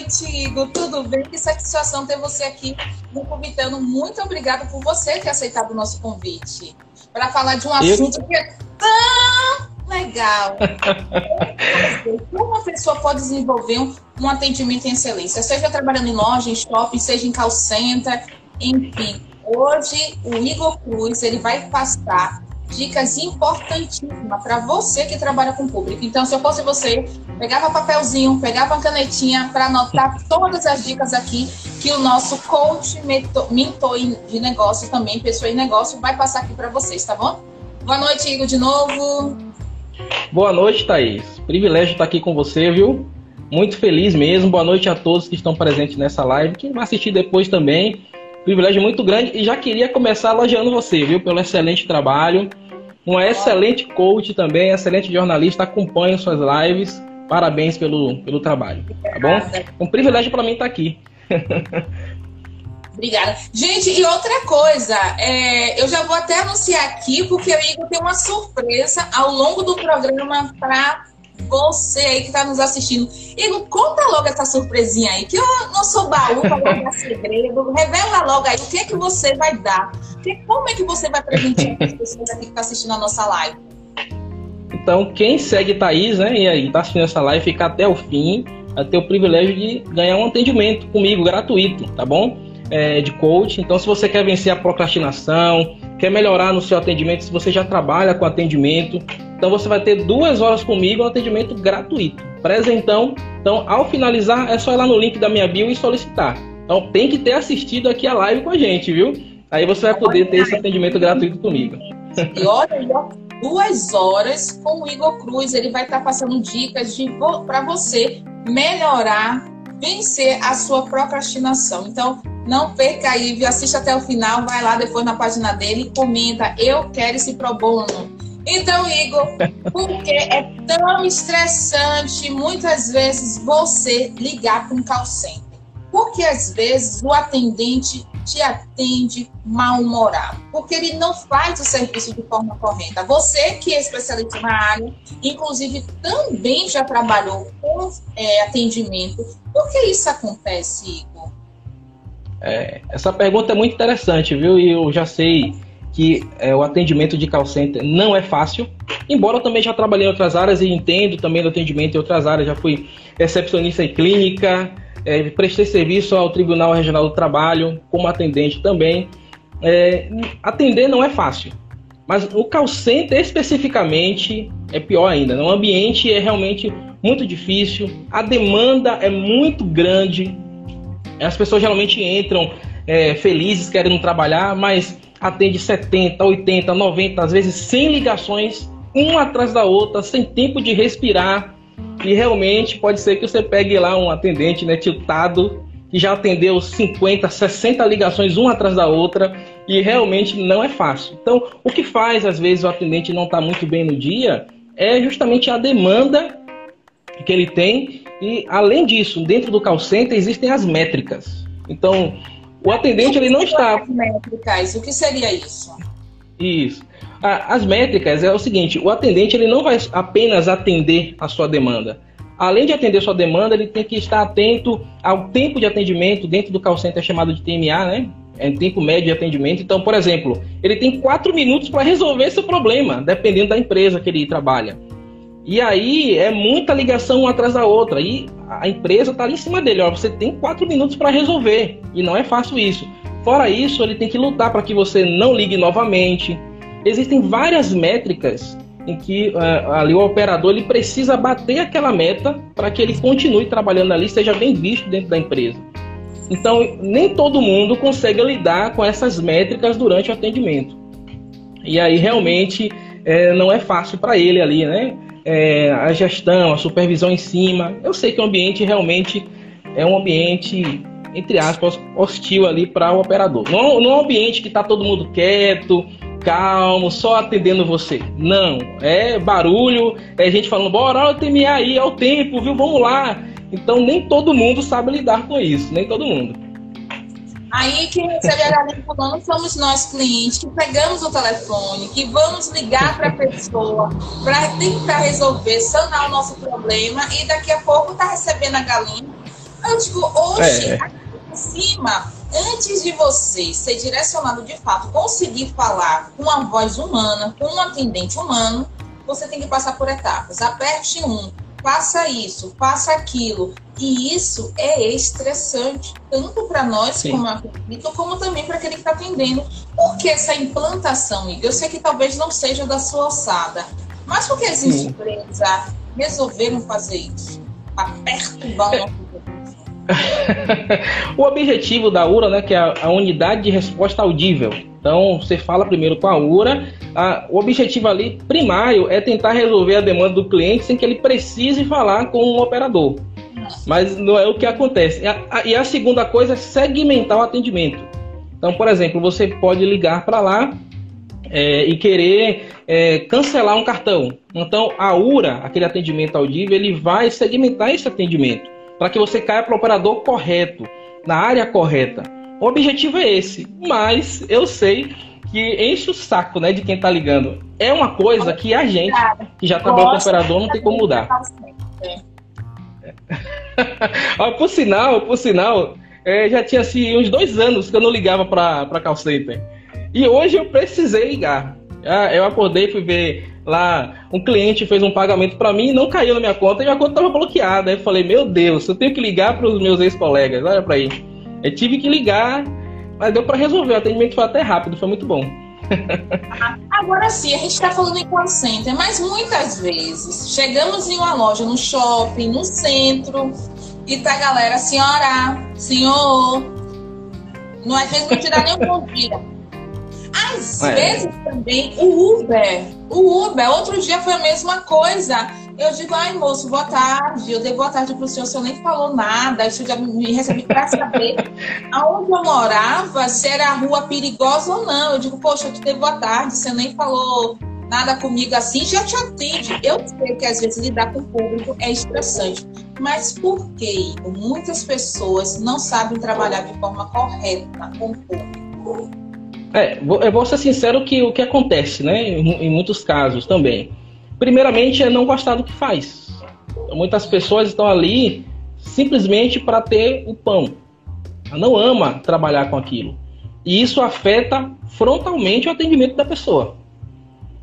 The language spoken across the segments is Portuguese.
noite, Igor. Tudo bem? Que satisfação ter você aqui no Convitando. Muito obrigada por você ter aceitado o nosso convite para falar de um assunto Eu... que é tão legal. Como uma pessoa pode desenvolver um, um, atendimento em excelência, seja trabalhando em loja, em shopping, seja em call center, enfim. Hoje o Igor Cruz ele vai passar dicas importantíssimas para você que trabalha com público. Então, se eu fosse você, pegava papelzinho, pegava uma canetinha para anotar todas as dicas aqui que o nosso coach, mentor de negócio também, pessoa em negócio, vai passar aqui para vocês, tá bom? Boa noite, Igor, de novo. Boa noite, Thaís. Privilégio estar aqui com você, viu? Muito feliz mesmo. Boa noite a todos que estão presentes nessa live. Quem vai assistir depois também. Privilégio muito grande. E já queria começar elogiando você, viu? Pelo excelente trabalho. Uma excelente coach também, excelente jornalista. Acompanho suas lives. Parabéns pelo, pelo trabalho. Tá bom? Um privilégio para mim estar aqui. Obrigada. Gente, e outra coisa, é, eu já vou até anunciar aqui, porque Igor tem uma surpresa ao longo do programa para você aí que está nos assistindo. Igor, conta logo essa surpresinha aí, que eu não sou baú para guardar segredo. Revela logo aí o que é que você vai dar. Como é que você vai presentear as pessoas aqui que estão tá assistindo a nossa live? Então, quem segue Thaís, né, e aí está assistindo essa live, fica até o fim, vai ter o privilégio de ganhar um atendimento comigo gratuito, tá bom? É, de coach. Então, se você quer vencer a procrastinação, quer melhorar no seu atendimento, se você já trabalha com atendimento, então você vai ter duas horas comigo, um atendimento gratuito. Presentão. Então, ao finalizar, é só ir lá no link da minha bio e solicitar. Então, tem que ter assistido aqui a live com a gente, viu? Aí você vai poder ter esse atendimento gratuito comigo. E olha, duas horas com o Igor Cruz, ele vai estar passando dicas para você melhorar, vencer a sua procrastinação. Então, não perca aí, assiste até o final, vai lá depois na página dele e comenta, eu quero esse pro bono. Então, Igor, porque é tão estressante muitas vezes você ligar para um call center? Porque às vezes o atendente te atende mal-humorado, porque ele não faz o serviço de forma correta. Você que é especialista na área, inclusive também já trabalhou com é, atendimento. Por que isso acontece, Igor? É, essa pergunta é muito interessante, viu? E eu já sei que é, o atendimento de call center não é fácil, embora eu também já trabalhei em outras áreas e entendo também do atendimento em outras áreas. Já fui recepcionista em clínica, é, prestei serviço ao Tribunal Regional do Trabalho como atendente também. É, atender não é fácil, mas o call center especificamente é pior ainda. O ambiente é realmente muito difícil, a demanda é muito grande as pessoas geralmente entram é, felizes, querendo trabalhar, mas atende 70, 80, 90, às vezes 100 ligações, uma atrás da outra, sem tempo de respirar. E realmente pode ser que você pegue lá um atendente né, tiltado, que já atendeu 50, 60 ligações uma atrás da outra, e realmente não é fácil. Então, o que faz, às vezes, o atendente não estar tá muito bem no dia é justamente a demanda que ele tem e além disso, dentro do call center existem as métricas. Então, o atendente ele não está. As métricas, o que seria isso? Isso. As métricas é o seguinte: o atendente ele não vai apenas atender a sua demanda. Além de atender a sua demanda, ele tem que estar atento ao tempo de atendimento dentro do call center chamado de TMA, né? É tempo médio de atendimento. Então, por exemplo, ele tem quatro minutos para resolver seu problema, dependendo da empresa que ele trabalha. E aí é muita ligação uma atrás da outra. E a empresa está ali em cima dele. Ó, você tem quatro minutos para resolver. E não é fácil isso. Fora isso, ele tem que lutar para que você não ligue novamente. Existem várias métricas em que uh, ali o operador ele precisa bater aquela meta para que ele continue trabalhando ali, seja bem visto dentro da empresa. Então, nem todo mundo consegue lidar com essas métricas durante o atendimento. E aí realmente é, não é fácil para ele ali, né? é, a gestão, a supervisão em cima. Eu sei que o ambiente realmente é um ambiente, entre aspas, hostil ali para o operador. Não, não é um ambiente que está todo mundo quieto, calmo, só atendendo você. Não, é barulho, é gente falando, bora, olha o TMA aí, é o tempo, viu? Vamos lá. Então nem todo mundo sabe lidar com isso, nem todo mundo. Aí quem receberá a fulano somos nós clientes que pegamos o telefone, que vamos ligar para a pessoa para tentar resolver, sanar o nosso problema e daqui a pouco tá recebendo a galinha Eu digo, hoje, é. aqui em cima, antes de você ser direcionado de fato, conseguir falar com uma voz humana, com um atendente humano, você tem que passar por etapas. Aperte um, faça isso, faça aquilo. E isso é estressante, tanto para nós, Sim. como acredito, como também para aquele que está atendendo. Por que essa implantação, Igor? Eu sei que talvez não seja da sua alçada, mas por que as Sim. empresas resolveram fazer isso? Para perturbar o nosso o objetivo da URA, né, que é a, unidade de resposta audível. Então, você fala primeiro com a URA. A, o objetivo ali primário é tentar resolver a demanda do cliente sem que ele precise falar com um operador. Mas não é o que acontece. E a, a, e a segunda coisa é segmentar o atendimento. Então, por exemplo, você pode ligar para lá é, e querer é, cancelar um cartão. Então, a URA, aquele atendimento audível, ele vai segmentar esse atendimento para que você caia para o operador correto, na área correta. O objetivo é esse, mas eu sei que enche o saco né, de quem está ligando. É uma coisa que a gente, que já trabalhou com operador, não tem como mudar. por sinal, por sinal, é, já tinha assim, uns dois anos que eu não ligava para call center. E hoje eu precisei ligar. Ah, eu acordei, fui ver lá, um cliente fez um pagamento para mim e não caiu na minha conta e minha conta estava bloqueada. Aí eu falei, meu Deus, eu tenho que ligar para os meus ex-colegas, olha para aí. Eu tive que ligar, mas deu para resolver. O atendimento foi até rápido, foi muito bom. Agora sim, a gente está falando em call center, mas muitas vezes chegamos em uma loja, no shopping, no centro, e tá a galera, senhora, senhor, não, às vezes não te dá nem um bom dia. Às é. vezes também o Uber. O Uber, outro dia foi a mesma coisa. Eu digo, ai moço, boa tarde. Eu dei boa tarde pro senhor, o senhor nem falou nada. Isso já me recebi para saber aonde eu morava, se era rua perigosa ou não. Eu digo, poxa, eu te dei boa tarde, você nem falou nada comigo assim, já te atende. Eu sei que às vezes lidar com o público é estressante. Mas por que muitas pessoas não sabem trabalhar de forma correta com o público? É, eu vou ser sincero que o que acontece, né, em, em muitos casos também. Primeiramente é não gostar do que faz. Muitas pessoas estão ali simplesmente para ter o pão. Ela não ama trabalhar com aquilo. E isso afeta frontalmente o atendimento da pessoa.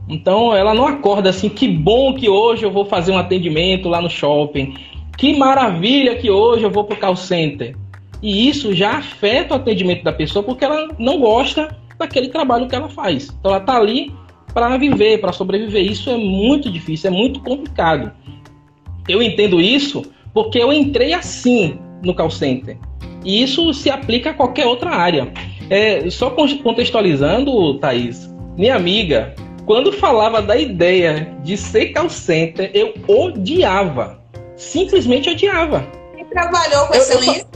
Então ela não acorda assim, que bom que hoje eu vou fazer um atendimento lá no shopping. Que maravilha que hoje eu vou para o call center. E isso já afeta o atendimento da pessoa porque ela não gosta daquele trabalho que ela faz. Então ela está ali para viver, para sobreviver. Isso é muito difícil, é muito complicado. Eu entendo isso porque eu entrei assim no call center. E isso se aplica a qualquer outra área. É, só contextualizando, Thaís, minha amiga, quando falava da ideia de ser call center, eu odiava. Simplesmente odiava. E trabalhou com eu, excelência?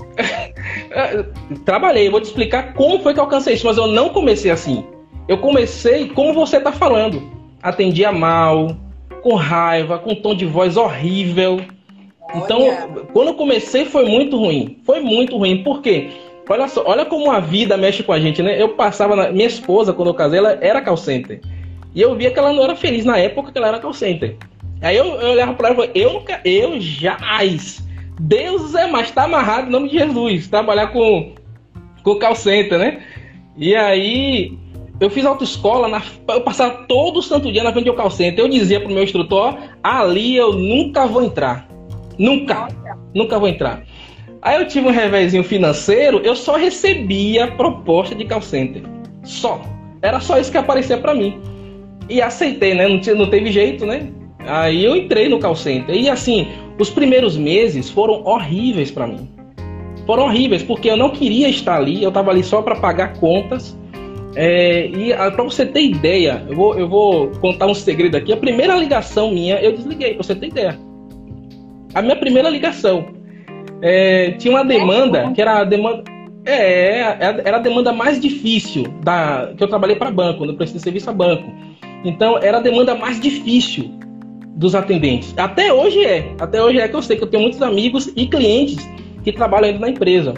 Trabalhei, vou te explicar como foi que eu alcancei isso, mas eu não comecei assim. Eu comecei como você está falando. Atendia mal, com raiva, com um tom de voz horrível. Então, olha. Então, quando eu comecei foi muito ruim. Foi muito ruim. Por quê? Olha só, olha como a vida mexe com a gente, né? Eu passava na... minha esposa quando eu casei, ela era call center. E eu via que ela não era feliz na época que ela era call center. Aí eu, eu olhava para ela e falei, eu nunca, eu jamais Deus é mais, tá amarrado em nome de Jesus. Trabalhar com, com call center, né? E aí, eu fiz autoescola, na, eu passava todo o santo dia na frente do call center. Eu dizia pro meu instrutor, ali eu nunca vou entrar. Nunca. Nunca vou entrar. Aí eu tive um revezinho financeiro, eu só recebia proposta de call center. Só. Era só isso que aparecia para mim. E aceitei, né? Não, tinha, não teve jeito, né? Aí eu entrei no call center. E assim, os primeiros meses foram horríveis para mim. Foram horríveis, porque eu não queria estar ali, eu estava ali só para pagar contas. É, e ah, para você ter ideia, eu vou, eu vou contar um segredo aqui. A primeira ligação minha, eu desliguei, para você ter ideia. A minha primeira ligação. É, tinha uma demanda, que era a demanda. É, era a demanda mais difícil da, que eu trabalhei para banco, no preço de serviço a banco. Então, era a demanda mais difícil dos atendentes. Até hoje é. Até hoje é que eu sei que eu tenho muitos amigos e clientes que trabalham ainda na empresa.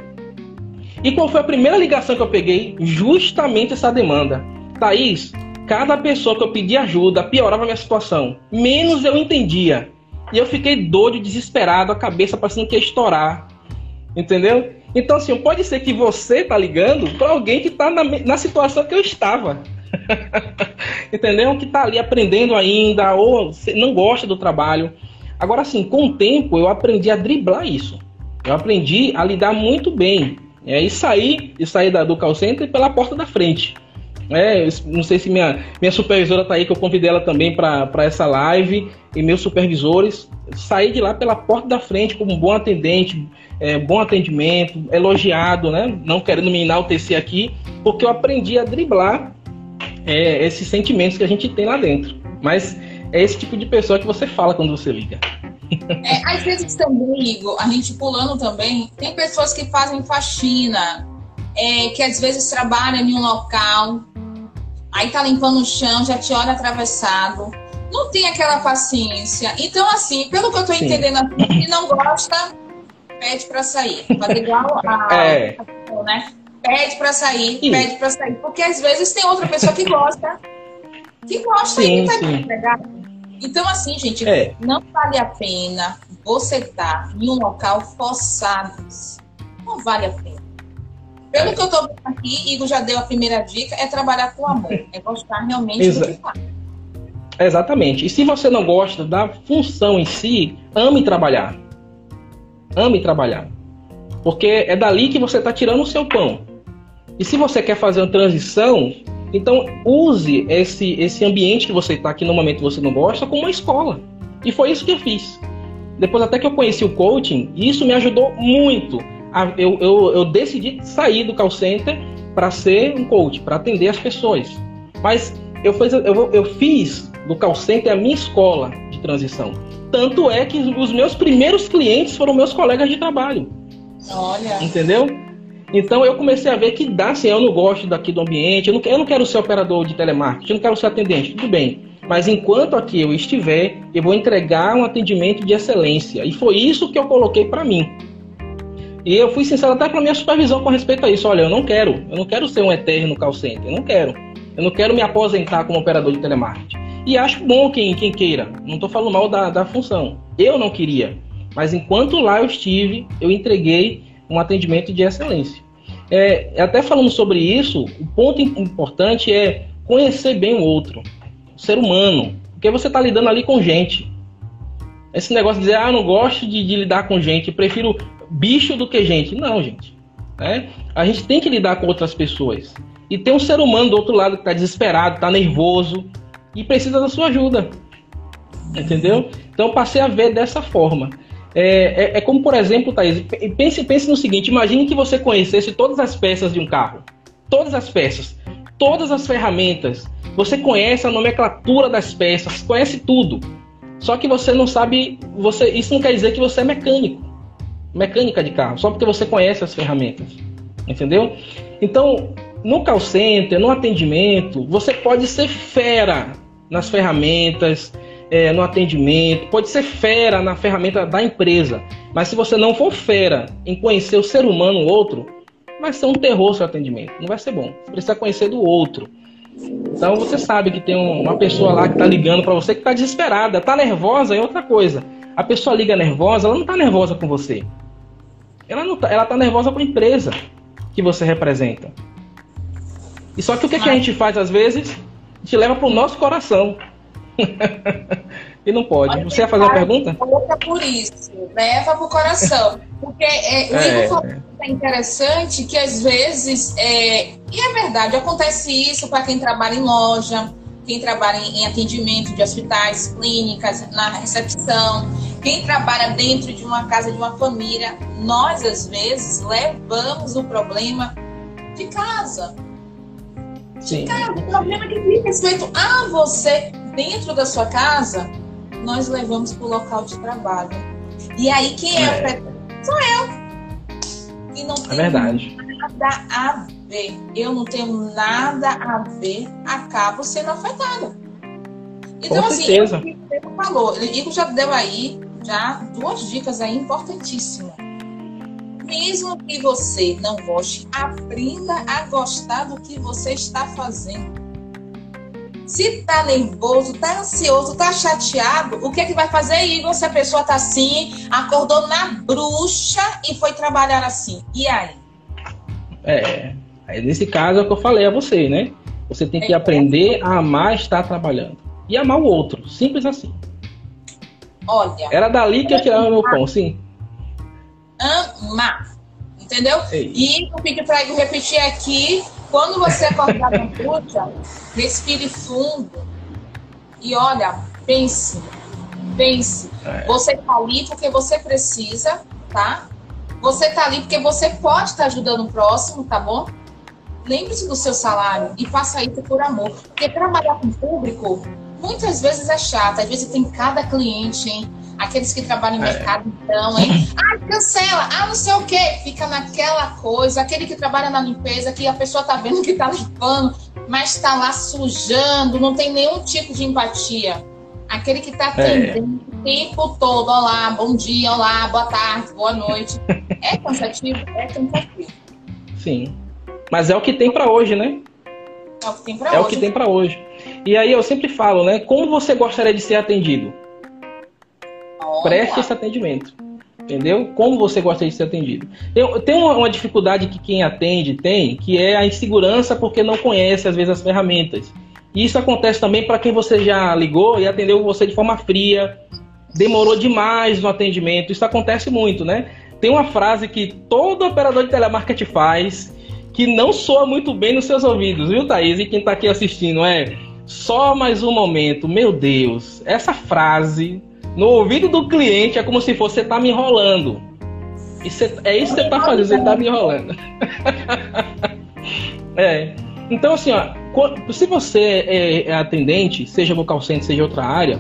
E qual foi a primeira ligação que eu peguei? Justamente essa demanda. Thaís, cada pessoa que eu pedi ajuda piorava a minha situação. Menos eu entendia. E eu fiquei doido, desesperado, a cabeça parecendo que ia estourar. Entendeu? Então, assim, pode ser que você tá ligando para alguém que tá na, na situação que eu estava. Entendeu? Que tá ali aprendendo ainda, ou não gosta do trabalho. Agora, assim, com o tempo eu aprendi a driblar isso. Eu aprendi a lidar muito bem. É, e sair, e sair da, do call center pela porta da frente. É, não sei se minha, minha supervisora tá aí, que eu convidei ela também para essa live, e meus supervisores. Sair de lá pela porta da frente como um bom atendente, é, bom atendimento, elogiado, né? Não querendo me enaltecer aqui, porque eu aprendi a driblar é, esses sentimentos que a gente tem lá dentro. Mas é esse tipo de pessoa que você fala quando você liga. É, às vezes também, Igor, a gente pulando também, tem pessoas que fazem faxina, é, que às vezes trabalham em um local, aí tá limpando o chão, já te olha atravessado, não tem aquela paciência. Então, assim, pelo que eu tô Sim. entendendo, assim, se não gosta, pede para sair. Fazer igual a, é. né? Pede para sair, sim. pede para sair. Porque às vezes tem outra pessoa que gosta, que gosta sim, e tá empregado. Então, assim, gente, é. não vale a pena você estar tá em um local forçado. Não vale a pena. Pelo é. que eu tô vendo aqui, Igor já deu a primeira dica, é trabalhar com amor. É gostar realmente Exa do que faz. Exatamente. E se você não gosta da função em si, ame trabalhar. Ame trabalhar. Porque é dali que você está tirando o seu pão. E se você quer fazer uma transição, então use esse, esse ambiente que você está aqui no momento que você não gosta como uma escola. E foi isso que eu fiz. Depois até que eu conheci o coaching, isso me ajudou muito. Eu, eu, eu decidi sair do call center para ser um coach, para atender as pessoas. Mas eu, fiz, eu, eu fiz do call center a minha escola de transição. Tanto é que os meus primeiros clientes foram meus colegas de trabalho. Olha. Entendeu? Então eu comecei a ver que dá, assim, eu não gosto daqui do ambiente, eu não, eu não quero ser operador de telemarketing, eu não quero ser atendente, tudo bem. Mas enquanto aqui eu estiver, eu vou entregar um atendimento de excelência. E foi isso que eu coloquei para mim. E eu fui sincero até para minha supervisão com respeito a isso. Olha, eu não quero, eu não quero ser um eterno call center, eu não quero. Eu não quero me aposentar como operador de telemarketing. E acho bom quem, quem queira. Não estou falando mal da, da função. Eu não queria. Mas enquanto lá eu estive, eu entreguei um atendimento de excelência. É, até falando sobre isso, o ponto importante é conhecer bem o outro, o ser humano. Porque você está lidando ali com gente. Esse negócio de dizer, ah, não gosto de, de lidar com gente, prefiro bicho do que gente. Não, gente. É? A gente tem que lidar com outras pessoas. E tem um ser humano do outro lado que está desesperado, está nervoso, e precisa da sua ajuda. Entendeu? Então passei a ver dessa forma. É, é, é, como, por exemplo, Thaís, pense, pense no seguinte: imagine que você conhecesse todas as peças de um carro. Todas as peças, todas as ferramentas. Você conhece a nomenclatura das peças, conhece tudo. Só que você não sabe. Você, isso não quer dizer que você é mecânico. Mecânica de carro, só porque você conhece as ferramentas. Entendeu? Então, no call center, no atendimento, você pode ser fera nas ferramentas, é, no atendimento, pode ser fera na ferramenta da empresa. Mas se você não for fera em conhecer o ser humano, o outro, vai ser um terror seu atendimento. Não vai ser bom. Você precisa conhecer do outro. Então você sabe que tem uma pessoa lá que está ligando para você que está desesperada, está nervosa é outra coisa. A pessoa liga nervosa, ela não está nervosa com você. Ela não tá, ela está nervosa com a empresa que você representa. E só que o que, que a gente faz às vezes? te leva para o nosso coração. E não pode. Você ia fazer uma pergunta? É por isso, leva para o coração. Porque é, o é, Igor falou é interessante que às vezes, é, e é verdade, acontece isso para quem trabalha em loja, quem trabalha em atendimento de hospitais, clínicas, na recepção, quem trabalha dentro de uma casa de uma família. Nós, às vezes, levamos o problema de casa. Sim. Cara, o problema que diz respeito a você dentro da sua casa, nós levamos para o local de trabalho. E aí quem é, é. afetado? Sou eu. E não tem é verdade. nada a ver. Eu não tenho nada a ver, acabo sendo afetada. Então, Com assim, certeza. o falou, Igor já deu aí já duas dicas aí importantíssimas mesmo que você não goste, aprenda a gostar do que você está fazendo. Se tá nervoso, tá ansioso, tá chateado, o que é que vai fazer, Igor, se a pessoa tá assim, acordou na bruxa e foi trabalhar assim? E aí? É, aí nesse caso é o que eu falei a você, né? Você tem que é, aprender a amar estar trabalhando. E amar o outro. Simples assim. Olha. Era dali que eu tirava meu pão, sim. Amar. Entendeu? Ei. E eu pedi para repetir aqui. Quando você acordar na bruxa, respire fundo. E olha, pense. Pense. É. Você tá ali porque você precisa, tá? Você tá ali porque você pode estar tá ajudando o próximo, tá bom? Lembre-se do seu salário e faça isso por amor. Porque trabalhar com o público muitas vezes é chato. Às vezes tem cada cliente, hein? Aqueles que trabalham em é. mercado, então, hein? Cancela! Ah, não sei o quê. Fica naquela coisa. Aquele que trabalha na limpeza, que a pessoa tá vendo que tá limpando, mas tá lá sujando, não tem nenhum tipo de empatia. Aquele que tá é. atendendo é. o tempo todo. Olá, bom dia, olá, boa tarde, boa noite. É cansativo? É cansativo. Sim. Mas é o que tem para hoje, né? É o que tem para hoje. É o que tem para hoje. E aí eu sempre falo, né? Como você gostaria de ser atendido? Olha. Preste esse atendimento. Entendeu? Como você gostaria de ser atendido? Eu, tem uma, uma, dificuldade que quem atende tem, que é a insegurança porque não conhece, às vezes, as ferramentas. E isso acontece também para quem você já ligou e atendeu você de forma fria, demorou demais no atendimento. Isso acontece muito, né? Tem uma frase que todo operador de telemarketing faz, que não soa muito bem nos seus ouvidos, viu, Thaís? E quem está aqui assistindo é só mais um momento. Meu Deus, essa frase no ouvido do cliente é como se fosse você tá me enrolando. E cê, é isso que você tá fazendo, você tá me enrolando. é. Então, assim, ó, se você é, é atendente, seja no call center, seja outra área,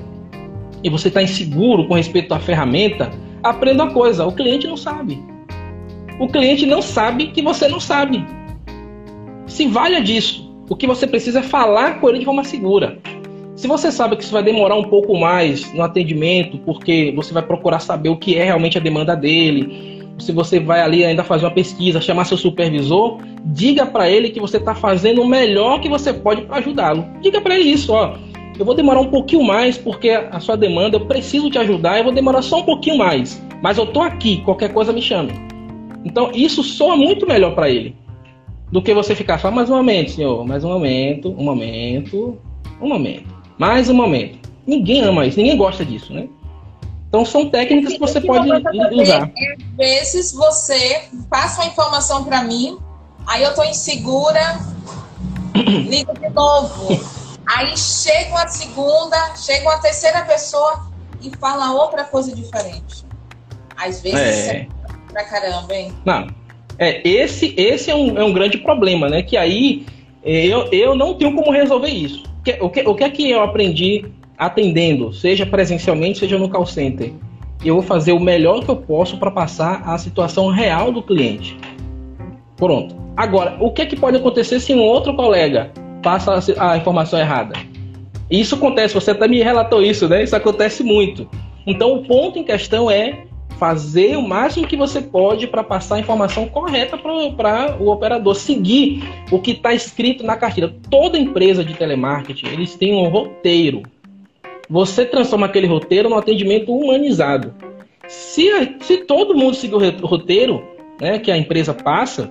e você está inseguro com respeito à ferramenta, aprenda uma coisa: o cliente não sabe. O cliente não sabe que você não sabe. Se valha disso. O que você precisa é falar com ele de forma segura. Se você sabe que isso vai demorar um pouco mais no atendimento, porque você vai procurar saber o que é realmente a demanda dele, se você vai ali ainda fazer uma pesquisa, chamar seu supervisor, diga para ele que você está fazendo o melhor que você pode para ajudá-lo. Diga para ele isso, ó. Eu vou demorar um pouquinho mais porque a sua demanda, eu preciso te ajudar, eu vou demorar só um pouquinho mais, mas eu tô aqui, qualquer coisa me chame. Então isso soa muito melhor para ele do que você ficar só mais um momento, senhor, mais um momento, um momento, um momento, mais um momento. Ninguém ama isso, ninguém gosta disso, né? Então são técnicas que você pode usar. É, às vezes você passa uma informação para mim, aí eu tô insegura, ligo de novo. Aí chega uma segunda, chega uma terceira pessoa e fala outra coisa diferente. Às vezes é, é pra caramba, hein? Não, é, esse esse é, um, é um grande problema, né? Que aí eu, eu não tenho como resolver isso. O que, o que é que eu aprendi atendendo, seja presencialmente, seja no call center? Eu vou fazer o melhor que eu posso para passar a situação real do cliente. Pronto. Agora, o que é que pode acontecer se um outro colega passa a informação errada? Isso acontece, você até me relatou isso, né? Isso acontece muito. Então, o ponto em questão é fazer o máximo que você pode para passar a informação correta para o operador, seguir o que está escrito na carteira. Toda empresa de telemarketing, eles têm um roteiro. Você transforma aquele roteiro no atendimento humanizado. Se, se todo mundo seguir o roteiro né, que a empresa passa,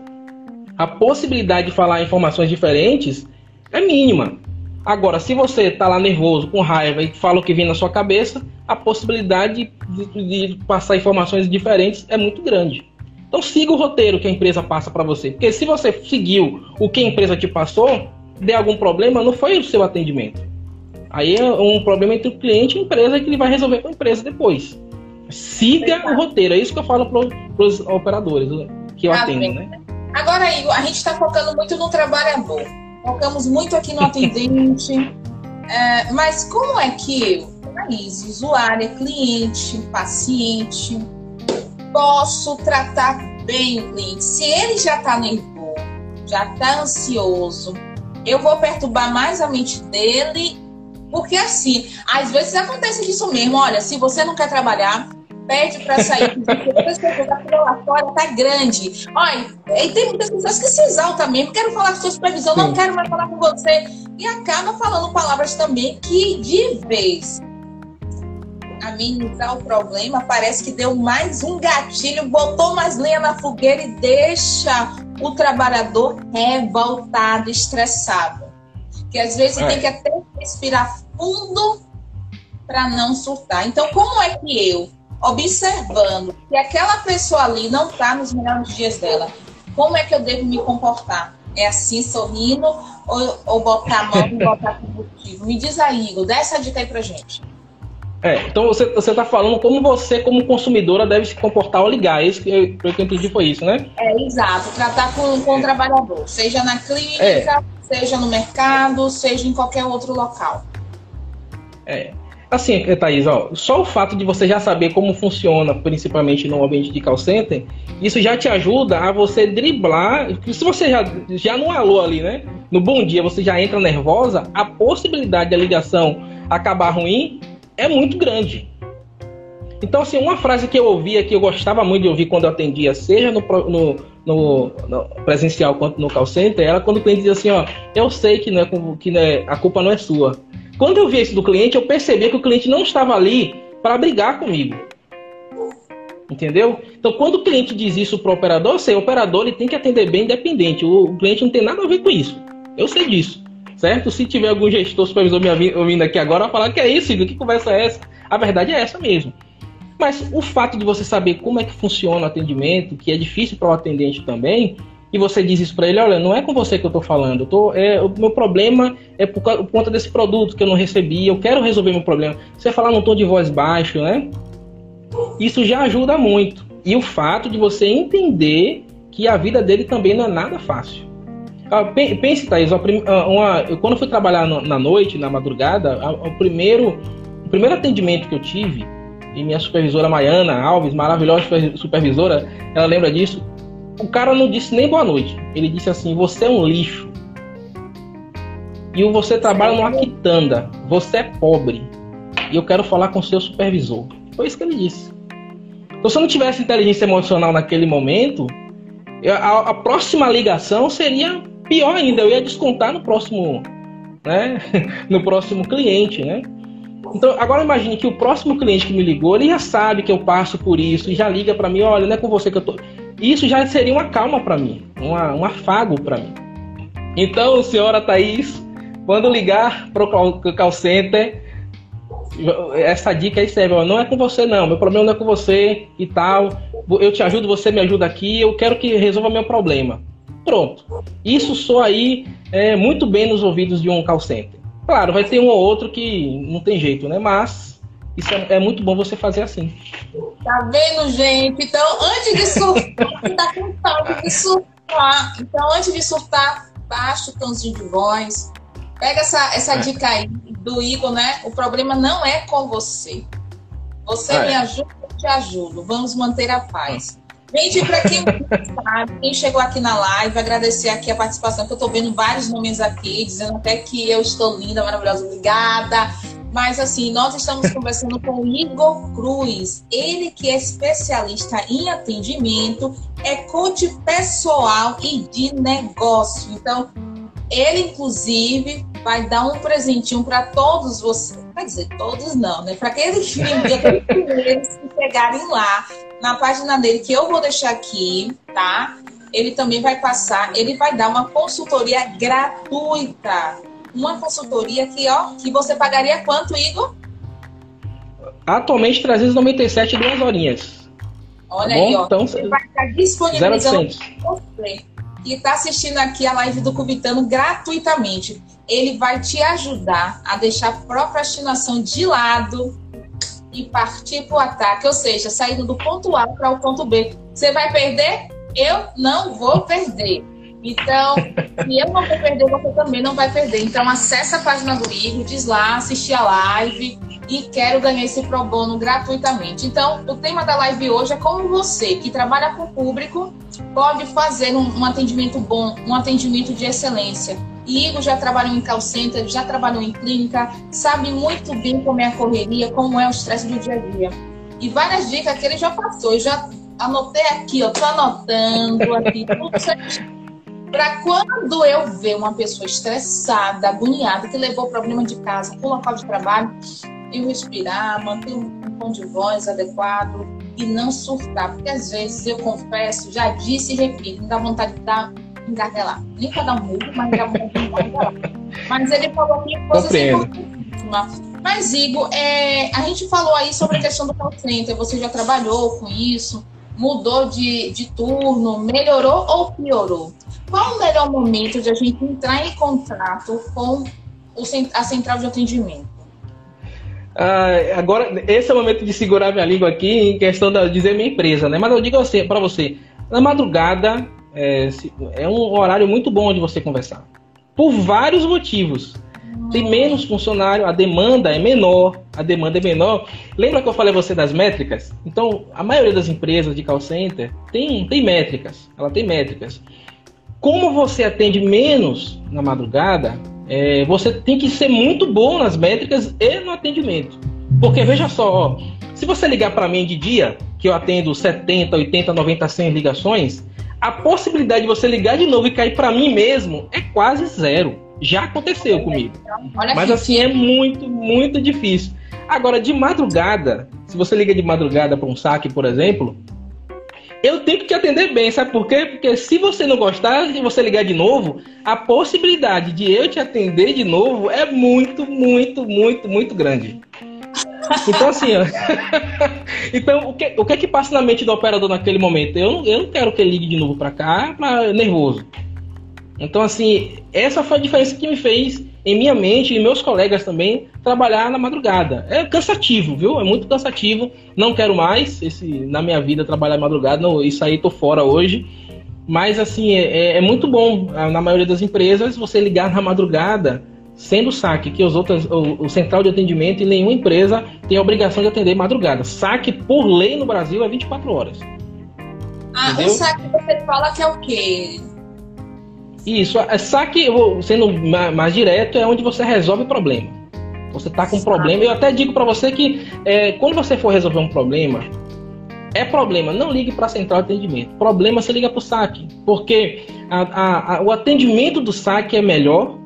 a possibilidade de falar informações diferentes é mínima. Agora, se você está lá nervoso, com raiva e fala o que vem na sua cabeça, a possibilidade de, de, passar informações diferentes é muito grande. Então siga o roteiro que a empresa passa para você. Porque se você seguiu o que a empresa te passou, der algum problema, não foi o seu atendimento. Aí é um problema entre o cliente e a empresa que ele vai resolver com a empresa depois. Siga o roteiro, é isso que eu falo para os operadores que eu tá atendo, né? Agora, Igor, a gente está focando muito no trabalhador focamos muito aqui no atendente. É, mas como é que eu, Thaís, usuária, cliente, paciente, posso tratar bem o cliente? Se ele já está nervoso, já está ansioso, eu vou perturbar mais a mente dele, porque assim, às vezes acontece disso mesmo. Olha, se você não quer trabalhar, pede para sair, pessoas lá fora tá grande. Olha, e tem muitas pessoas que se exaltam mesmo, quero falar com sua supervisão, não quero mais falar com você. e acaba falando palavras também que de vez amenizar o problema, parece que deu mais um gatilho, botou mais lenha na fogueira e deixa o trabalhador revoltado, estressado. Que às vezes é. tem que até respirar fundo para não surtar. Então, como é que eu, observando que aquela pessoa ali não está nos melhores dias dela, como é que eu devo me comportar? É assim, sorrindo, ou, ou botar a mão e botar combustível? Me diz aí, Igor, dá essa dica aí pra gente. É, então você está falando como você, como consumidora, deve se comportar ao ligar. Isso que eu, que eu entendi foi isso, né? É, exato. Tratar com, com o trabalhador, seja na clínica, é. seja no mercado, seja em qualquer outro local. É. Assim, Thaís, ó, só o fato de você já saber como funciona, principalmente no ambiente de call center, isso já te ajuda a você driblar. Se você já, já no alô ali, né? No bom dia, você já entra nervosa, a possibilidade da ligação acabar ruim é muito grande. Então, assim, uma frase que eu ouvia, que eu gostava muito de ouvir quando eu atendia, seja no, no, no, no presencial quanto no call center, era quando o cliente dizia assim, ó, eu sei que, não é, que não é, a culpa não é sua. Quando eu vi isso do cliente, eu percebi que o cliente não estava ali para brigar comigo. Entendeu? Então, quando o cliente diz isso para o operador, eu sei, o operador ele tem que atender bem independente. O, o cliente não tem nada a ver com isso. Eu sei disso certo? Se tiver algum gestor, supervisor me ouvindo aqui agora, vai falar que é isso, que conversa é essa? A verdade é essa mesmo. Mas o fato de você saber como é que funciona o atendimento, que é difícil para o atendente também, e você diz isso para ele, olha, não é com você que eu estou falando, eu tô, é, o meu problema é por, por, conta desse produto que eu não recebi, eu quero resolver meu problema. Você falar num tom de voz baixo, né? Isso já ajuda muito. E o fato de você entender que a vida dele também não é nada fácil. Ah, pense, Thaís, uma, uma, eu, quando eu fui trabalhar no, na noite, na madrugada, o primeiro, o primeiro atendimento que eu tive, e minha supervisora Maiana Alves, maravilhosa supervisora, ela lembra disso, o cara não disse nem boa noite. Ele disse assim: Você é um lixo. E você trabalha numa quitanda. Você é pobre. E eu quero falar com o seu supervisor. Foi isso que ele disse. Então, se eu não tivesse inteligência emocional naquele momento, a, a próxima ligação seria Pior ainda, eu ia descontar no próximo, né? no próximo cliente, né? Então, agora imagine que o próximo cliente que me ligou, ele já sabe que eu passo por isso e já liga para mim, olha, não é com você que eu tô. Isso já seria uma calma para mim, uma, um afago para mim. Então, senhora Thaís, quando ligar para o call center, essa dica aí serve, ó, não é com você não, meu problema não é com você e tal, eu te ajudo, você me ajuda aqui, eu quero que resolva meu problema. Pronto. Isso soa aí é, muito bem nos ouvidos de um call center. Claro, vai ter um ou outro que não tem jeito, né? Mas isso é, é muito bom você fazer assim. Tá vendo, gente? Então, antes de surtar, tá com de surtar. Então, antes de surtar, baixa o tãozinho de voz. Pega essa, essa é. dica aí do Igor, né? O problema não é com você. Você é. me ajuda, eu te ajudo. Vamos manter a paz. Gente, para quem sabe, quem chegou aqui na live, agradecer aqui a participação, que eu estou vendo vários nomes aqui, dizendo até que eu estou linda, maravilhosa, obrigada. Mas assim, nós estamos conversando com o Igor Cruz, ele que é especialista em atendimento, é coach pessoal e de negócio. Então, ele inclusive vai dar um presentinho para todos vocês. Quer dizer, todos não, né? Para aqueles primeiros que chegarem lá na página dele, que eu vou deixar aqui, tá? Ele também vai passar, ele vai dar uma consultoria gratuita. Uma consultoria que, ó, que você pagaria quanto, Igor? Atualmente 397 duas horinhas. Olha tá aí, ó. Então, ele vai estar disponibilizando você que está assistindo aqui a live do Cubitano gratuitamente. Ele vai te ajudar a deixar a procrastinação de lado e partir para o ataque, ou seja, saindo do ponto A para o ponto B. Você vai perder? Eu não vou perder. Então, se eu não vou perder, você também não vai perder. Então, acessa a página do Igor, diz lá, assistir a live e quero ganhar esse pro bono gratuitamente. Então, o tema da live hoje é como você, que trabalha com o público, pode fazer um, um atendimento bom, um atendimento de excelência. Igor já trabalhou em call center, já trabalhou em clínica, sabe muito bem como é a correria, como é o estresse do dia a dia. E várias dicas que ele já passou, eu já anotei aqui, ó, tô anotando aqui, tudo certinho. Para quando eu ver uma pessoa estressada, agoniada, que levou problema de casa para o local de trabalho, eu respirar, manter um tom de voz adequado e não surtar. Porque às vezes eu confesso, já disse e repito, me dá vontade de dar engarguelar. Nem para dar um murro, mas dá vontade de engarguelar. Mas ele falou aqui coisas importantíssimas. Mas, Igor, é, a gente falou aí sobre a questão do call center. Você já trabalhou com isso? Mudou de, de turno? Melhorou ou piorou? Qual o melhor momento de a gente entrar em contato com a central de atendimento? Ah, agora, esse é o momento de segurar minha língua aqui em questão de dizer minha empresa, né? Mas eu digo assim, para você, na madrugada é, é, um horário muito bom de você conversar. Por vários motivos. Tem menos funcionário, a demanda é menor, a demanda é menor. Lembra que eu falei a você das métricas? Então, a maioria das empresas de call center tem, tem métricas. Ela tem métricas. Como você atende menos na madrugada, é, você tem que ser muito bom nas métricas e no atendimento. Porque veja só, ó, se você ligar para mim de dia, que eu atendo 70, 80, 90, 100 ligações, a possibilidade de você ligar de novo e cair para mim mesmo é quase zero. Já aconteceu comigo. Mas assim é muito, muito difícil. Agora, de madrugada, se você liga de madrugada para um saque, por exemplo, eu tenho que te atender bem, sabe por quê? Porque se você não gostar de você ligar de novo, a possibilidade de eu te atender de novo é muito, muito, muito, muito grande. Então, assim, ó. então, o que, o que é que passa na mente do operador naquele momento? Eu não, eu não quero que ele ligue de novo para cá, pra, nervoso. Então, assim, essa foi a diferença que me fez, em minha mente e meus colegas também, trabalhar na madrugada. É cansativo, viu? É muito cansativo. Não quero mais esse, na minha vida trabalhar madrugada. Não, isso aí tô fora hoje. Mas, assim, é, é muito bom, na maioria das empresas, você ligar na madrugada, sendo saque que os outros, o, o, central de atendimento e nenhuma empresa tem a obrigação de atender madrugada. Saque, por lei no Brasil, é 24 horas. Ah, Entendeu? o saque você fala que é o quê? Isso, é saque, sendo mais direto, é onde você resolve o problema. Você está com um problema. Eu até digo para você que é, quando você for resolver um problema, é problema, não ligue para a central de atendimento. Problema, você liga para o saque. Porque a, a, a, o atendimento do saque é melhor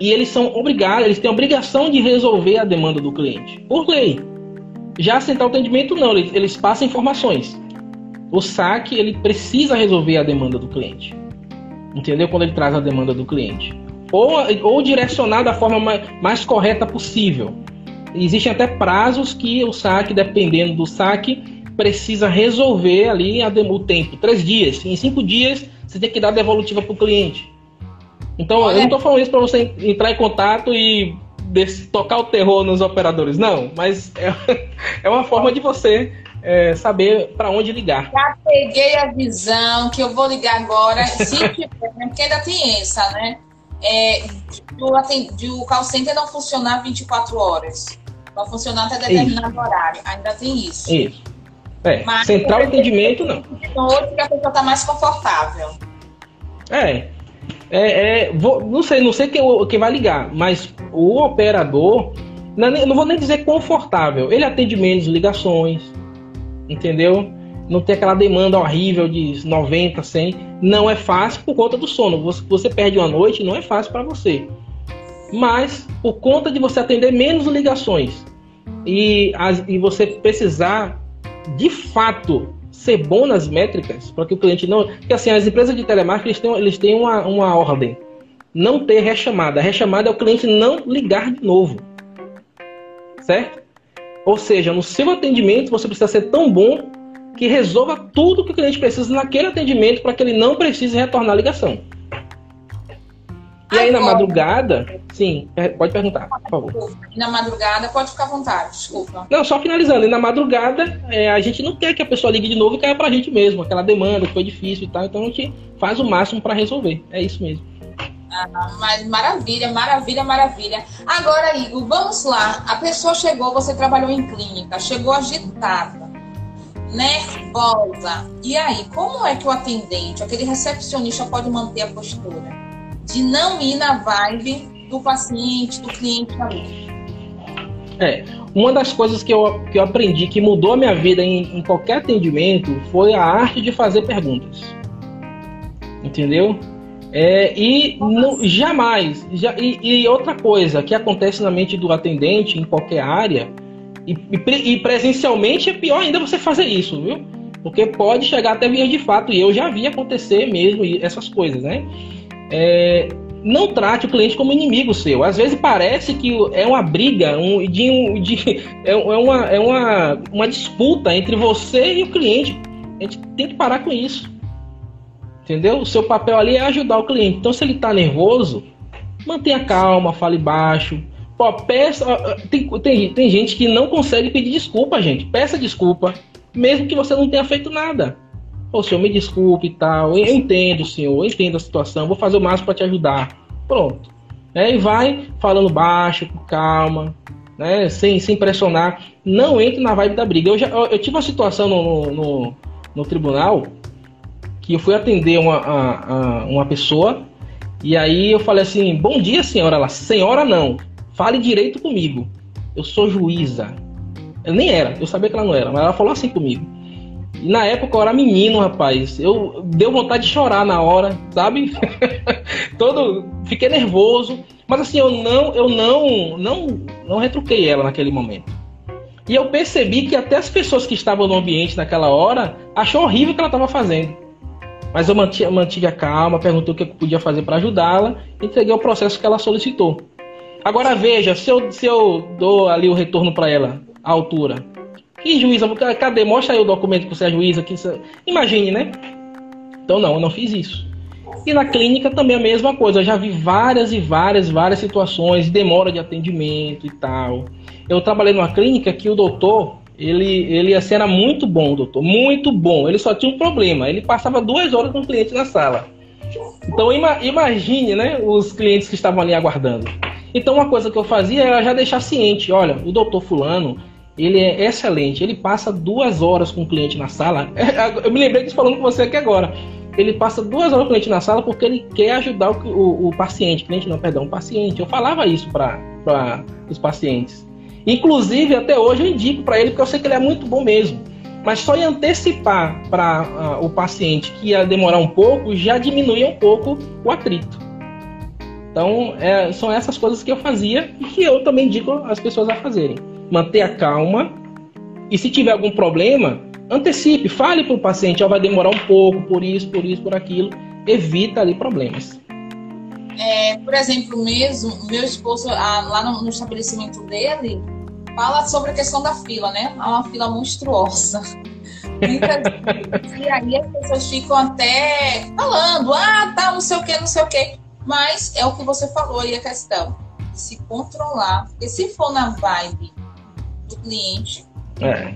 e eles são obrigados, eles têm a obrigação de resolver a demanda do cliente, por lei. Já a central de atendimento, não, eles, eles passam informações. O saque, ele precisa resolver a demanda do cliente entendeu? Quando ele traz a demanda do cliente. Ou, ou direcionar da forma mais, mais correta possível. Existem até prazos que o saque, dependendo do saque, precisa resolver ali a, o tempo. Três dias. Em cinco dias, você tem que dar a devolutiva para o cliente. Então, Olha. eu não estou falando isso para você entrar em contato e tocar o terror nos operadores. Não, mas é, é uma forma de você é, saber para onde ligar. Já peguei a visão que eu vou ligar agora, se tiver, né, porque ainda tem essa, né? É, de o call center não funcionar 24 horas. Vai funcionar até determinado isso. horário. Ainda tem isso. Isso. É, Mas, central de atendimento, não. Hoje que a pessoa está mais confortável. É. É, é vou, não sei, não sei quem, quem vai ligar, mas o operador, não, não vou nem dizer confortável, ele atende menos ligações, entendeu? Não tem aquela demanda horrível de 90, 100. Não é fácil por conta do sono. Você, você perde uma noite, não é fácil para você. Mas por conta de você atender menos ligações e, as, e você precisar de fato ser bom nas métricas para que o cliente não. Porque assim, as empresas de telemarketing eles têm, eles têm uma, uma ordem: não ter rechamada. A rechamada é o cliente não ligar de novo. Certo? Ou seja, no seu atendimento você precisa ser tão bom que resolva tudo que o cliente precisa naquele atendimento para que ele não precise retornar a ligação. E aí na madrugada, sim, é, pode perguntar, por favor. E na madrugada, pode ficar à vontade, desculpa. Não, só finalizando, e na madrugada, é, a gente não quer que a pessoa ligue de novo e caia pra gente mesmo, aquela demanda que foi difícil e tal, então a gente faz o máximo para resolver. É isso mesmo. Ah, mas maravilha, maravilha, maravilha. Agora, Igor, vamos lá. A pessoa chegou, você trabalhou em clínica, chegou agitada, nervosa. E aí, como é que o atendente, aquele recepcionista, pode manter a postura de não ir na vibe do paciente, do cliente ali? É, uma das coisas que eu, que eu aprendi que mudou a minha vida em, em qualquer atendimento foi a arte de fazer perguntas. Entendeu? É, e jamais. Já, e, e, outra coisa que acontece na mente do atendente em qualquer área, e, e, e, presencialmente é pior ainda você fazer isso, viu? Porque pode chegar até vias de fato, e eu já vi acontecer mesmo essas coisas, né? É, não trate o cliente como inimigo seu. Às vezes parece que é uma briga, um, de, de, é, é, uma, é uma, uma disputa entre você e o cliente. A gente tem que parar com isso. Entendeu? O seu papel ali é ajudar o cliente. Então, se ele está nervoso, mantenha calma, fale baixo. Pô, peça. Tem, tem, tem gente que não consegue pedir desculpa, gente. Peça desculpa, mesmo que você não tenha feito nada. Ô, senhor, me desculpe e tal. Eu entendo, senhor, eu entendo a situação, vou fazer o máximo para te ajudar. Pronto. É, e vai falando baixo, com calma, né? Sem, sem pressionar. Não entre na vibe da briga. Eu, já, eu, eu tive uma situação no, no, no, tribunal que eu fui atender uma, a, a, uma pessoa e aí eu falei assim: Bom dia, senhora. Ela, senhora não, fale direito comigo. Eu sou juíza. Eu nem era, eu sabia que ela não era, mas ela falou assim comigo. E na época eu era menino, rapaz. Eu deu vontade de chorar na hora, sabe? Todo fiquei nervoso, mas assim, eu não eu não não não retruquei ela naquele momento. E eu percebi que até as pessoas que estavam no ambiente naquela hora achou horrível o que ela estava fazendo. Mas eu mantive, mantive a calma, perguntei o que eu podia fazer para ajudá-la, entreguei o processo que ela solicitou. Agora veja, se eu, se eu dou ali o retorno para ela, a altura, que juíza? Cadê? Mostra aí o documento que você é juíza. Que você... Imagine, né? Então, não, eu não fiz isso. E na clínica também a mesma coisa. Eu já vi várias e várias, várias situações, demora de atendimento e tal. Eu trabalhei numa clínica que o doutor, ele, ele assim, era muito bom, doutor, muito bom. Ele só tinha um problema. Ele passava duas horas com o cliente na sala. Então ima, imagine, né, os clientes que estavam ali aguardando. Então uma coisa que eu fazia era já deixar ciente, olha, o doutor fulano, ele é excelente. Ele passa duas horas com o cliente na sala. Eu me lembrei disso falando com você aqui agora. Ele passa duas horas com o cliente na sala porque ele quer ajudar o, o, o paciente. Cliente não, perdão, o paciente. Eu falava isso para os pacientes. Inclusive, até hoje eu indico para ele, porque eu sei que ele é muito bom mesmo. Mas só em antecipar para uh, o paciente que ia demorar um pouco, já diminuía um pouco o atrito. Então, é, são essas coisas que eu fazia e que eu também indico as pessoas a fazerem manter a calma e se tiver algum problema, antecipe, fale para o paciente, ó, vai demorar um pouco, por isso, por isso, por aquilo, evita ali problemas. É, por exemplo, mesmo, meu esposo, ah, lá no, no, estabelecimento dele, fala sobre a questão da fila, né? É uma fila monstruosa. e aí as pessoas ficam até falando, ah, tá, não sei o que, não sei o que. Mas é o que você falou aí a questão. Se controlar. Porque se for na vibe do cliente é.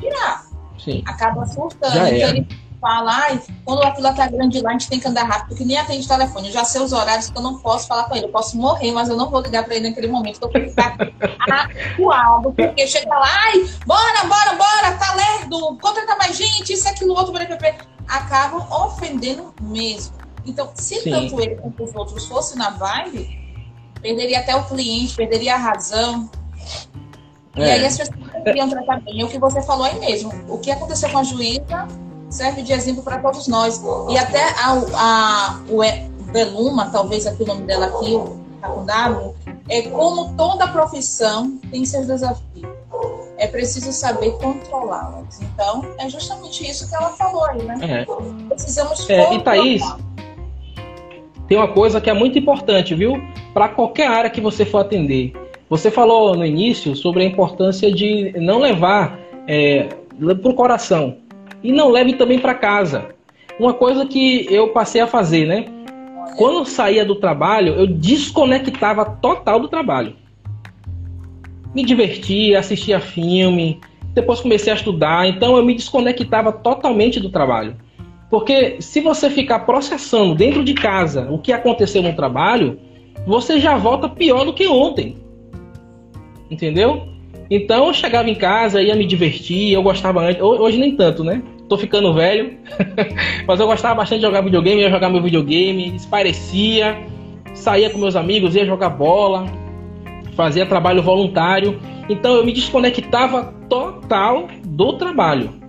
virar. Sim. Acaba surtando. Já então é. ele fala, ai, quando a fila tá grande lá, a gente tem que andar rápido, porque nem atende telefone. Eu já sei os horários que eu não posso falar com ele. Eu posso morrer, mas eu não vou ligar para ele naquele momento, que eu tenho que ficar acuado, porque chega lá, ai, bora, bora, bora, tá lerdo, contrata mais gente, isso, aquilo, outro, acabam ofendendo mesmo. Então, se Sim. tanto ele quanto os outros fossem na vibe, perderia até o cliente, perderia a razão. É. E aí as pessoas deveriam tratar bem. É o que você falou aí mesmo. O que aconteceu com a juíza serve de exemplo para todos nós. E até a, a, o Beluma, talvez aqui o nome dela aqui, o tá com W, é como toda profissão tem seus desafios. É preciso saber controlá-las. Então, é justamente isso que ela falou aí, né? É. Precisamos é, E Thaís, tem uma coisa que é muito importante, viu? Para qualquer área que você for atender você falou no início sobre a importância de não levar é, para o coração e não leve também para casa. Uma coisa que eu passei a fazer, né? Quando eu saía do trabalho, eu desconectava total do trabalho. Me divertia, assistia filme, depois comecei a estudar, então eu me desconectava totalmente do trabalho. Porque se você ficar processando dentro de casa o que aconteceu no trabalho, você já volta pior do que ontem entendeu? Então eu chegava em casa, ia me divertir, eu gostava antes, hoje nem tanto, né? Tô ficando velho, mas eu gostava bastante de jogar videogame, ia jogar meu videogame, esparecia, saía com meus amigos, ia jogar bola, fazia trabalho voluntário. Então eu me desconectava total do trabalho.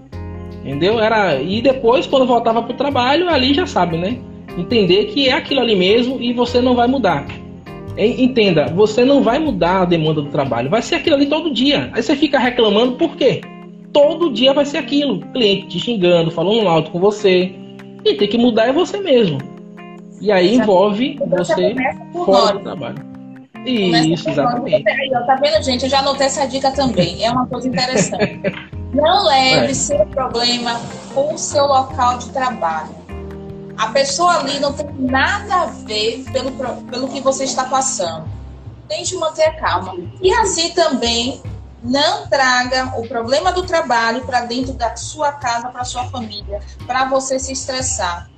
Entendeu? Era e depois quando voltava pro trabalho, ali já sabe, né? Entender que é aquilo ali mesmo e você não vai mudar. Entenda, você não vai mudar a demanda do trabalho, vai ser aquilo ali todo dia. Aí você fica reclamando por quê? Todo dia vai ser aquilo. cliente te xingando, falando alto com você. E tem que mudar é você mesmo. E aí envolve você fora do trabalho. Isso, exatamente. Aí, ó, tá vendo, gente? Eu já anotei essa dica também. É uma coisa interessante. Não leve é. seu problema com o seu local de trabalho. A pessoa ali não tem nada a ver pelo, pelo que você está passando. Tente manter calma. E assim também, não traga o problema do trabalho para dentro da sua casa, para sua família, para você se estressar.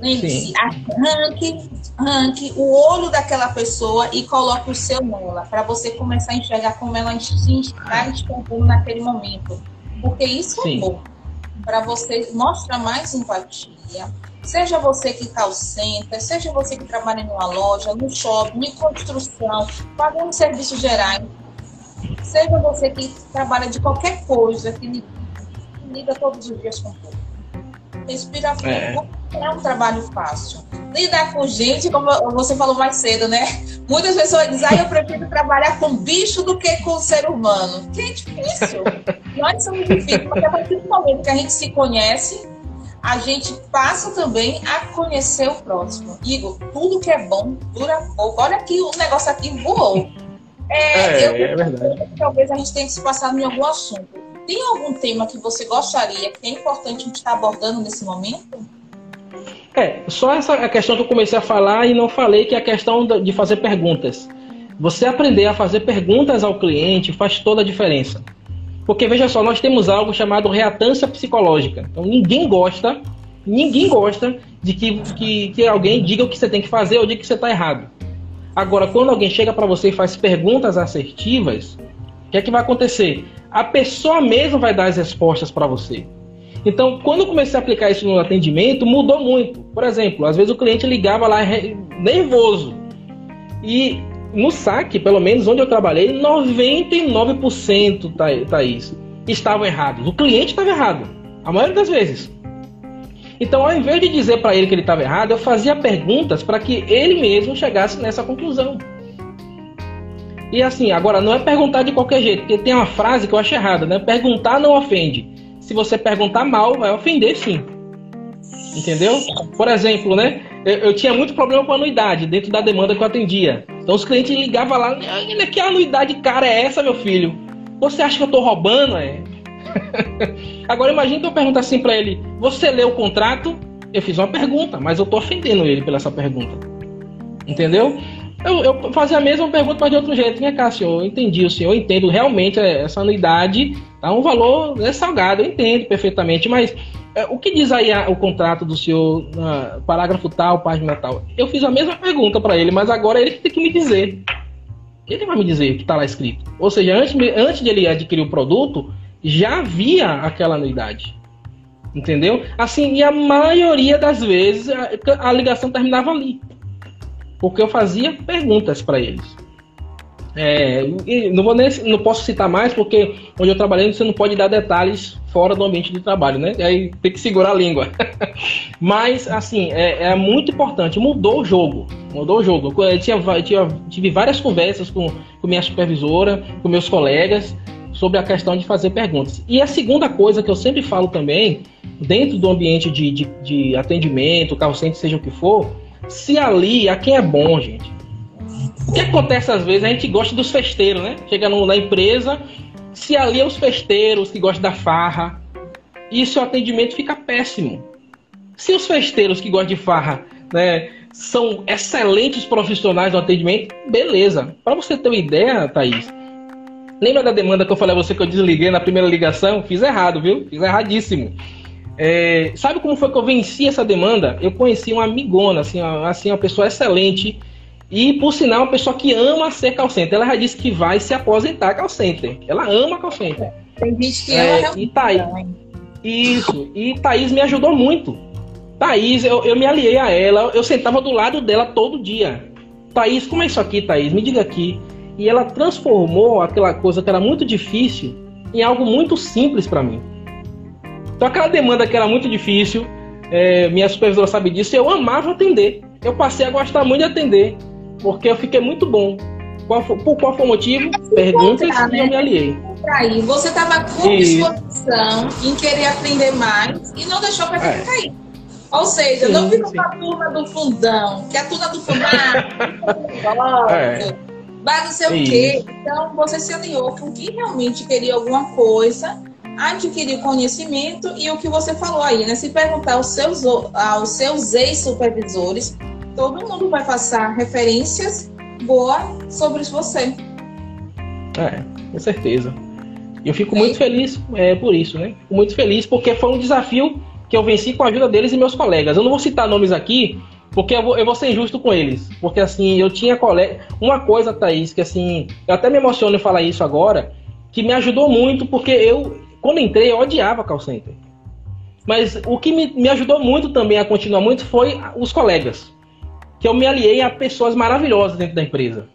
Lembre-se, arranque, arranque o olho daquela pessoa e coloque o seu nela, para você começar a enxergar como ela está enxergando naquele momento. Porque isso é Sim. é bom. Para você mostrar mais empatia. Seja você que está ao centro, seja você que trabalha em uma loja, no shopping, em construção, fazendo serviços gerais. Seja você que trabalha de qualquer coisa, que lida todos os dias com o povo. Respira fundo. É é um trabalho fácil. Lidar com gente, como você falou mais cedo, né? Muitas pessoas dizem, ah, eu prefiro trabalhar com bicho do que com ser humano. Que é difícil. Nós somos difíceis, porque a partir do momento que a gente se conhece, a gente passa também a conhecer o próximo. Igor, tudo que é bom dura pouco. Olha aqui, o negócio aqui voou. É, é, eu, é verdade. Talvez a gente tenha que se passar em algum assunto. Tem algum tema que você gostaria, que é importante a gente estar abordando nesse momento? É, só essa questão que eu comecei a falar e não falei, que é a questão de fazer perguntas. Você aprender a fazer perguntas ao cliente faz toda a diferença. Porque veja só, nós temos algo chamado reatância psicológica. Então ninguém gosta, ninguém gosta de que, que, que alguém diga o que você tem que fazer ou diga que você está errado. Agora, quando alguém chega para você e faz perguntas assertivas, o que é que vai acontecer? A pessoa mesma vai dar as respostas para você. Então, quando eu comecei a aplicar isso no atendimento, mudou muito. Por exemplo, às vezes o cliente ligava lá nervoso. E no saque, pelo menos onde eu trabalhei, 99% Thaís, estavam errados. O cliente estava errado, a maioria das vezes. Então, ao invés de dizer para ele que ele estava errado, eu fazia perguntas para que ele mesmo chegasse nessa conclusão. E assim, agora não é perguntar de qualquer jeito, porque tem uma frase que eu acho errada, né? Perguntar não ofende se você perguntar mal, vai ofender sim. Entendeu? Por exemplo, né? Eu, eu tinha muito problema com anuidade dentro da demanda que eu atendia. Então os clientes ligavam lá, que anuidade cara é essa, meu filho? Você acha que eu tô roubando? É? Agora imagine que eu perguntar assim para ele: Você leu o contrato? Eu fiz uma pergunta, mas eu tô ofendendo ele pela essa pergunta. Entendeu? Eu, eu fazia a mesma pergunta, mas de outro jeito. Vem cá, senhor, eu entendi, o senhor, entendo realmente essa anuidade tá um valor é salgado, eu entendo perfeitamente, mas é, o que diz aí a, o contrato do senhor, parágrafo tal, página tal? Eu fiz a mesma pergunta para ele, mas agora ele tem que me dizer. Ele vai me dizer o que está lá escrito. Ou seja, antes, antes de ele adquirir o produto, já havia aquela anuidade. Entendeu? Assim, e a maioria das vezes a, a ligação terminava ali porque eu fazia perguntas para eles. É, não, vou nem, não posso citar mais, porque onde eu trabalhei você não pode dar detalhes fora do ambiente de trabalho, né? Aí tem que segurar a língua. Mas, assim, é, é, muito importante. Mudou o jogo. Mudou o jogo. Eu, tinha, eu tinha, tive várias conversas com, com minha supervisora, com meus colegas, sobre a questão de fazer perguntas. E a segunda coisa que eu sempre falo também, dentro do ambiente de, de, de atendimento, carro seja o que for, se ali, a quem é bom, gente. O que acontece às vezes? A gente gosta dos festeiros, né? Chega no, na empresa, se ali é os festeiros que gostam da farra, e seu atendimento fica péssimo. Se os festeiros que gostam de farra, né, são excelentes profissionais do atendimento, beleza. Para você ter uma ideia, Thaís, lembra da demanda que eu falei a você que eu desliguei na primeira ligação? Fiz errado, viu? Fiz erradíssimo. É, sabe como foi que eu venci essa demanda? Eu conheci uma amigona, assim, uma, assim, uma pessoa excelente. E, por sinal, uma pessoa que ama ser call center. Ela já disse que vai se aposentar call center. Ela ama call center. Tem gente que é, ama e Thaís, Isso. E Thaís me ajudou muito. Thaís, eu, eu me aliei a ela. Eu sentava do lado dela todo dia. Thaís, como é isso aqui, Thaís? Me diga aqui. E ela transformou aquela coisa que era muito difícil em algo muito simples para mim. Então aquela demanda que era muito difícil é, minha supervisora sabe disso, eu amava atender. Eu passei a gostar muito de atender, porque eu fiquei muito bom. Qual por qual foi o motivo? Perguntas né? e eu me aliei. Aí, você estava com disposição em querer aprender mais e não deixou para é. cair. Ou seja, sim, não fica com a turma do fundão, que a turma do fundão ah, é. vai não sei o quê. Então, você se alinhou com que realmente queria alguma coisa adquirir conhecimento e o que você falou aí, né? Se perguntar aos seus, aos seus ex-supervisores, todo mundo vai passar referências boas sobre você. É, com certeza. Eu fico é. muito feliz é, por isso, né? Fico muito feliz porque foi um desafio que eu venci com a ajuda deles e meus colegas. Eu não vou citar nomes aqui, porque eu vou, eu vou ser injusto com eles. Porque assim, eu tinha colega. Uma coisa, Thaís, que assim, eu até me emociono em falar isso agora, que me ajudou muito, porque eu, quando entrei, eu odiava call center. Mas o que me, me ajudou muito também a continuar muito foi os colegas. Que eu me aliei a pessoas maravilhosas dentro da empresa.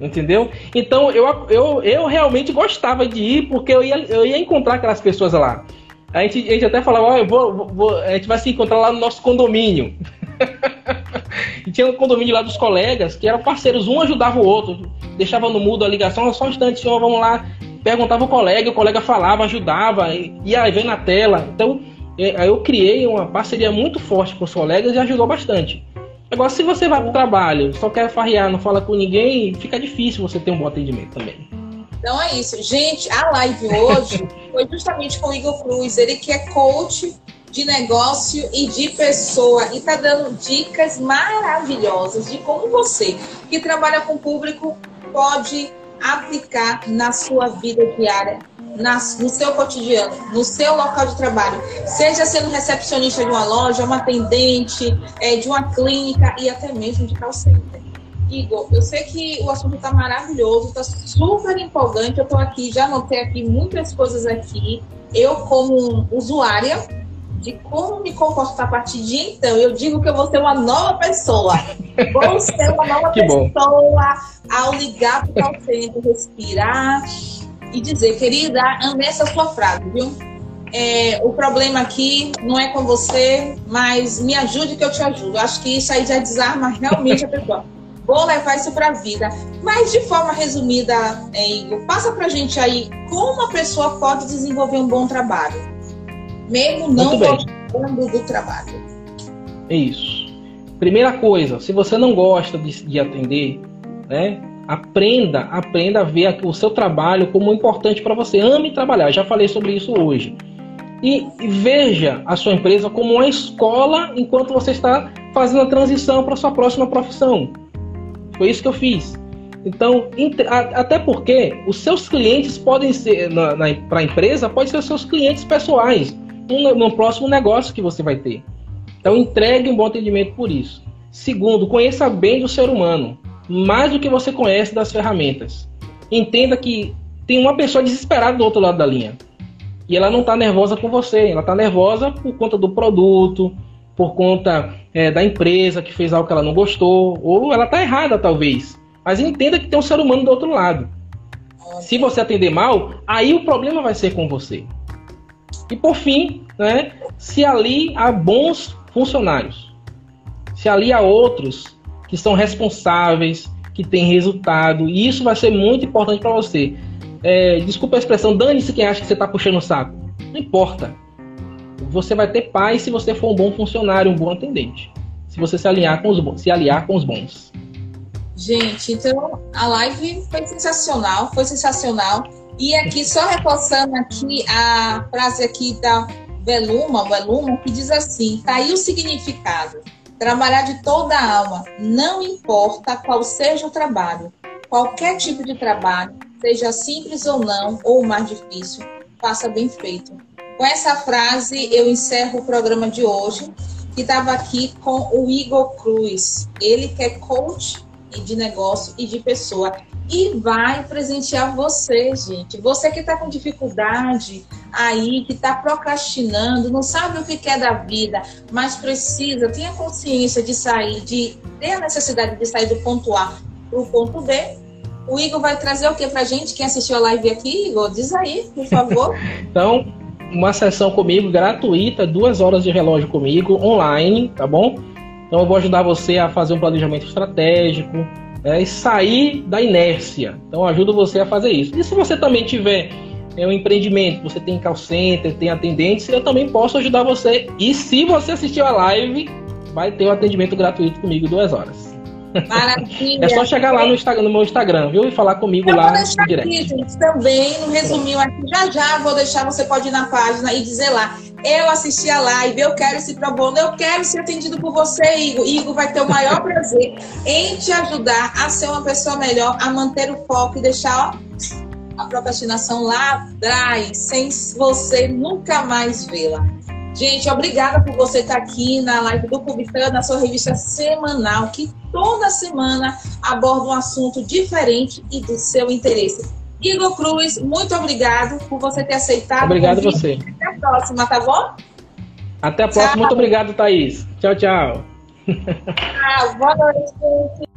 Entendeu? Então eu, eu, eu realmente gostava de ir porque eu ia, eu ia encontrar aquelas pessoas lá. A gente, a gente até falava, oh, eu vou, vou, a gente vai se encontrar lá no nosso condomínio. e tinha um condomínio lá dos colegas que eram parceiros, um ajudava o outro, deixava no mudo a ligação, só um instante, senhor, vamos lá, perguntava o colega, o colega falava, ajudava, ia ver na tela. Então, é, eu criei uma parceria muito forte com os colegas e ajudou bastante. Agora, se você vai para o trabalho, só quer farrear, não fala com ninguém, fica difícil você ter um bom atendimento também. Então é isso. Gente, a live hoje foi justamente com o Igor Cruz, ele que é coach de negócio e de pessoa e está dando dicas maravilhosas de como você, que trabalha com público, pode aplicar na sua vida diária, na, no seu cotidiano, no seu local de trabalho, seja sendo recepcionista de uma loja, uma atendente, é, de uma clínica e até mesmo de call center. Igor, eu sei que o assunto está maravilhoso, está super empolgante. Eu estou aqui, já anotei aqui muitas coisas aqui. Eu, como usuária, de como me comportar a partir de então, eu digo que eu vou ser uma nova pessoa. Vou ser uma nova pessoa bom. ao ligar para o centro, respirar e dizer, querida, amei essa sua frase, viu? É, o problema aqui não é com você, mas me ajude que eu te ajudo. Acho que isso aí já desarma realmente a pessoa. Vou levar isso para a vida. Mas de forma resumida, é, Igor, passa para a gente aí como a pessoa pode desenvolver um bom trabalho mesmo não gostando do trabalho. É isso. Primeira coisa, se você não gosta de, de atender, né, aprenda, aprenda a ver o seu trabalho como importante para você. Ame trabalhar. Já falei sobre isso hoje. E veja a sua empresa como uma escola enquanto você está fazendo a transição para a sua próxima profissão. Foi isso que eu fiz. Então, até porque os seus clientes podem ser, para a empresa, podem ser os seus clientes pessoais no, próximo negócio que você vai ter. Então entregue um bom atendimento por isso. Segundo, conheça bem do ser humano, mais do que você conhece das ferramentas. Entenda que tem uma pessoa desesperada do outro lado da linha. E ela não está nervosa com você, ela está nervosa por conta do produto, por conta é, da empresa que fez algo que ela não gostou, ou ela está errada talvez. Mas entenda que tem um ser humano do outro lado. Se você atender mal, aí o problema vai ser com você. E por fim, né, se ali há bons funcionários, se ali há outros que são responsáveis, que têm resultado, e isso vai ser muito importante para você. É, desculpa a expressão, dane-se quem acha que você está puxando o saco. Não importa. Você vai ter paz se você for um bom funcionário, um bom atendente. Se você se alinhar com os, se aliar com os bons. Gente, então a live foi sensacional, foi sensacional. E aqui, só reforçando aqui a frase aqui da Veluma, Veluma, que diz assim, tá aí o significado. Trabalhar de toda a alma, não importa qual seja o trabalho. Qualquer tipo de trabalho, seja simples ou não, ou mais difícil, faça bem feito. Com essa frase, eu encerro o programa de hoje, que estava aqui com o Igor Cruz. Ele que é coach de negócio e de pessoa e vai presentear você, gente. Você que está com dificuldade aí, que está procrastinando, não sabe o que quer da vida, mas precisa, tenha consciência de sair, de ter a necessidade de sair do ponto A para o ponto B. O Igor vai trazer o que para gente? Quem assistiu a live aqui, Igor? Diz aí, por favor. então, uma sessão comigo gratuita, duas horas de relógio comigo, online, tá bom? Então eu vou ajudar você a fazer um planejamento estratégico né, e sair da inércia. Então eu ajudo você a fazer isso. E se você também tiver é, um empreendimento, você tem call center, tem atendentes, eu também posso ajudar você. E se você assistiu a live, vai ter um atendimento gratuito comigo duas horas. Maravilha. É só chegar lá no, Instagram, no meu Instagram, viu? E falar comigo eu lá vou deixar direto. Aqui, gente, também, no resuminho aqui, já já vou deixar, você pode ir na página e dizer lá. Eu assisti a live, eu quero esse pro bono, eu quero ser atendido por você, Igor. Igor vai ter o maior prazer em te ajudar a ser uma pessoa melhor, a manter o foco e deixar ó, a procrastinação lá atrás, sem você nunca mais vê-la. Gente, obrigada por você estar aqui na live do Cubicã, na sua revista semanal, que toda semana aborda um assunto diferente e do seu interesse. Igor Cruz, muito obrigado por você ter aceitado. Obrigado você. Até a próxima, tá bom? Até a próxima. Tchau. Muito obrigado, Thaís. Tchau, tchau. Ah, boa noite, gente.